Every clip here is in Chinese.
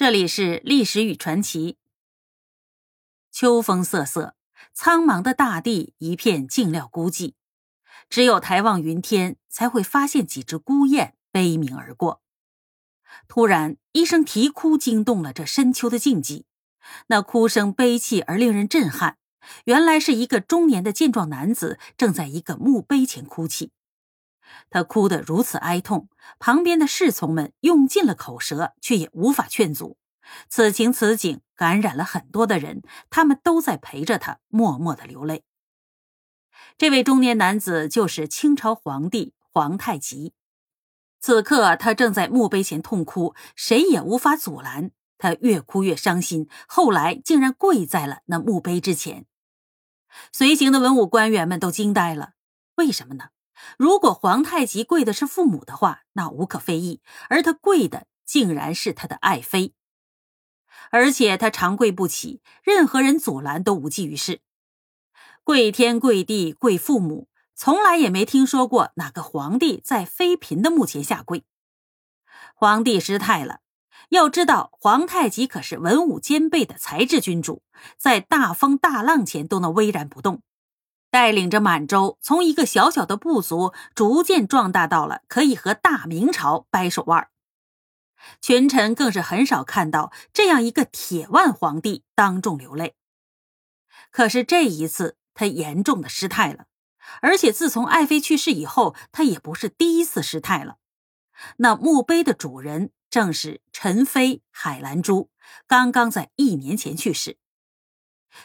这里是历史与传奇。秋风瑟瑟，苍茫的大地一片静寥孤寂，只有抬望云天，才会发现几只孤雁悲鸣而过。突然，一声啼哭惊动了这深秋的静寂。那哭声悲泣而令人震撼，原来是一个中年的健壮男子正在一个墓碑前哭泣。他哭得如此哀痛，旁边的侍从们用尽了口舌，却也无法劝阻。此情此景感染了很多的人，他们都在陪着他默默的流泪。这位中年男子就是清朝皇帝皇太极。此刻他正在墓碑前痛哭，谁也无法阻拦。他越哭越伤心，后来竟然跪在了那墓碑之前。随行的文武官员们都惊呆了，为什么呢？如果皇太极跪的是父母的话，那无可非议；而他跪的竟然是他的爱妃，而且他长跪不起，任何人阻拦都无济于事。跪天跪地跪父母，从来也没听说过哪个皇帝在妃嫔的墓前下跪。皇帝失态了。要知道，皇太极可是文武兼备的才智君主，在大风大浪前都能巍然不动。带领着满洲从一个小小的部族逐渐壮大到了可以和大明朝掰手腕，群臣更是很少看到这样一个铁腕皇帝当众流泪。可是这一次，他严重的失态了，而且自从爱妃去世以后，他也不是第一次失态了。那墓碑的主人正是陈妃海兰珠，刚刚在一年前去世。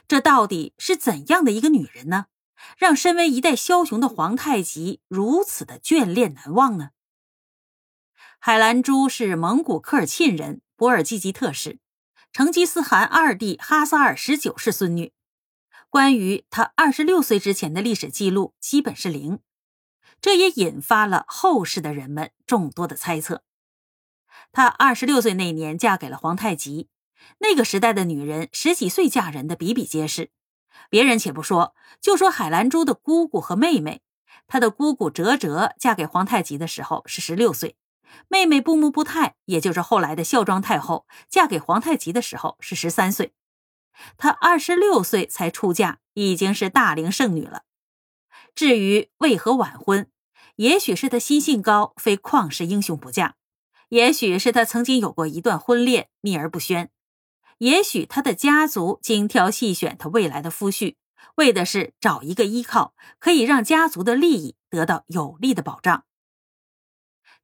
这到底是怎样的一个女人呢？让身为一代枭雄的皇太极如此的眷恋难忘呢？海兰珠是蒙古科尔沁人，博尔济吉特氏，成吉思汗二弟哈萨尔十九世孙女。关于她二十六岁之前的历史记录基本是零，这也引发了后世的人们众多的猜测。她二十六岁那年嫁给了皇太极，那个时代的女人十几岁嫁人的比比皆是。别人且不说，就说海兰珠的姑姑和妹妹，她的姑姑哲哲嫁给皇太极的时候是十六岁，妹妹布木布泰，也就是后来的孝庄太后，嫁给皇太极的时候是十三岁，她二十六岁才出嫁，已经是大龄剩女了。至于为何晚婚，也许是她心性高，非旷世英雄不嫁；也许是她曾经有过一段婚恋，秘而不宣。也许他的家族精挑细选他未来的夫婿，为的是找一个依靠，可以让家族的利益得到有力的保障。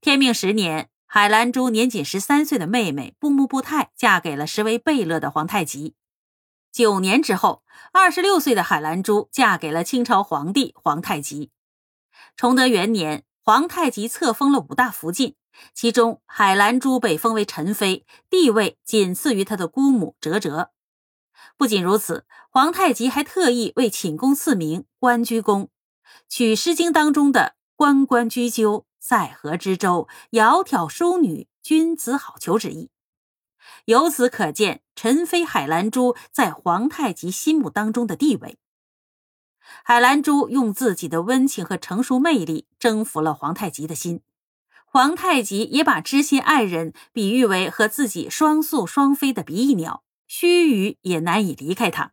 天命十年，海兰珠年仅十三岁的妹妹布木布泰嫁给了实为贝勒的皇太极。九年之后，二十六岁的海兰珠嫁给了清朝皇帝皇太极。崇德元年，皇太极册封了五大福晋。其中，海兰珠被封为陈妃，地位仅次于她的姑母哲哲。不仅如此，皇太极还特意为寝宫赐名“关雎宫”，取《诗经》当中的“关关雎鸠，在河之洲，窈窕淑女，君子好逑”之意。由此可见，陈妃海兰珠在皇太极心目当中的地位。海兰珠用自己的温情和成熟魅力征服了皇太极的心。皇太极也把知心爱人比喻为和自己双宿双飞的比翼鸟，须臾也难以离开他。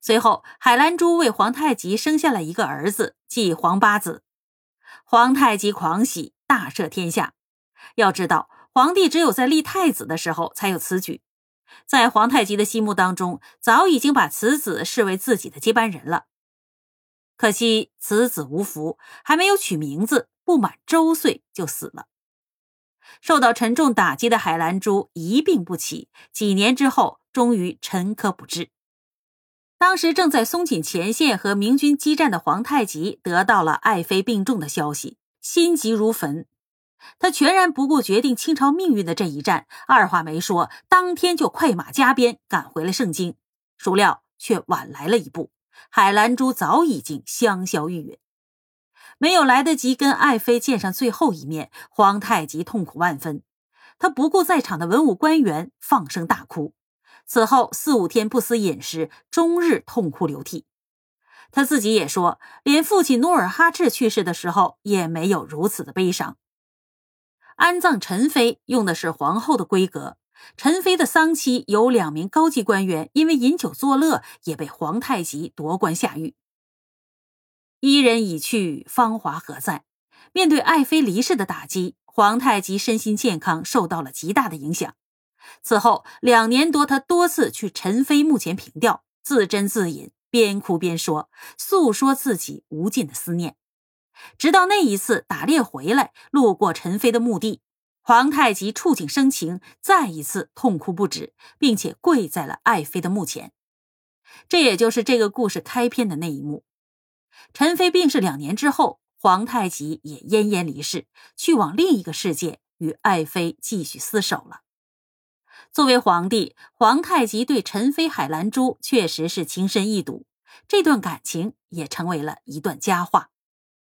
随后，海兰珠为皇太极生下了一个儿子，即皇八子。皇太极狂喜，大赦天下。要知道，皇帝只有在立太子的时候才有此举。在皇太极的心目当中，早已经把此子视为自己的接班人了。可惜此子无福，还没有取名字。不满周岁就死了。受到沉重打击的海兰珠一病不起，几年之后终于沉疴不治。当时正在松锦前线和明军激战的皇太极得到了爱妃病重的消息，心急如焚。他全然不顾决定清朝命运的这一战，二话没说，当天就快马加鞭赶回了盛京。孰料却晚来了一步，海兰珠早已经香消玉殒。没有来得及跟爱妃见上最后一面，皇太极痛苦万分。他不顾在场的文武官员，放声大哭。此后四五天不思饮食，终日痛哭流涕。他自己也说，连父亲努尔哈赤去世的时候，也没有如此的悲伤。安葬陈妃用的是皇后的规格，陈妃的丧期有两名高级官员因为饮酒作乐，也被皇太极夺官下狱。伊人已去，芳华何在？面对爱妃离世的打击，皇太极身心健康受到了极大的影响。此后两年多，他多次去陈妃墓前凭吊，自斟自饮，边哭边说，诉说自己无尽的思念。直到那一次打猎回来，路过陈妃的墓地，皇太极触景生情，再一次痛哭不止，并且跪在了爱妃的墓前。这也就是这个故事开篇的那一幕。陈妃病逝两年之后，皇太极也奄奄离世，去往另一个世界，与爱妃继续厮守了。作为皇帝，皇太极对陈妃海兰珠确实是情深意笃，这段感情也成为了一段佳话。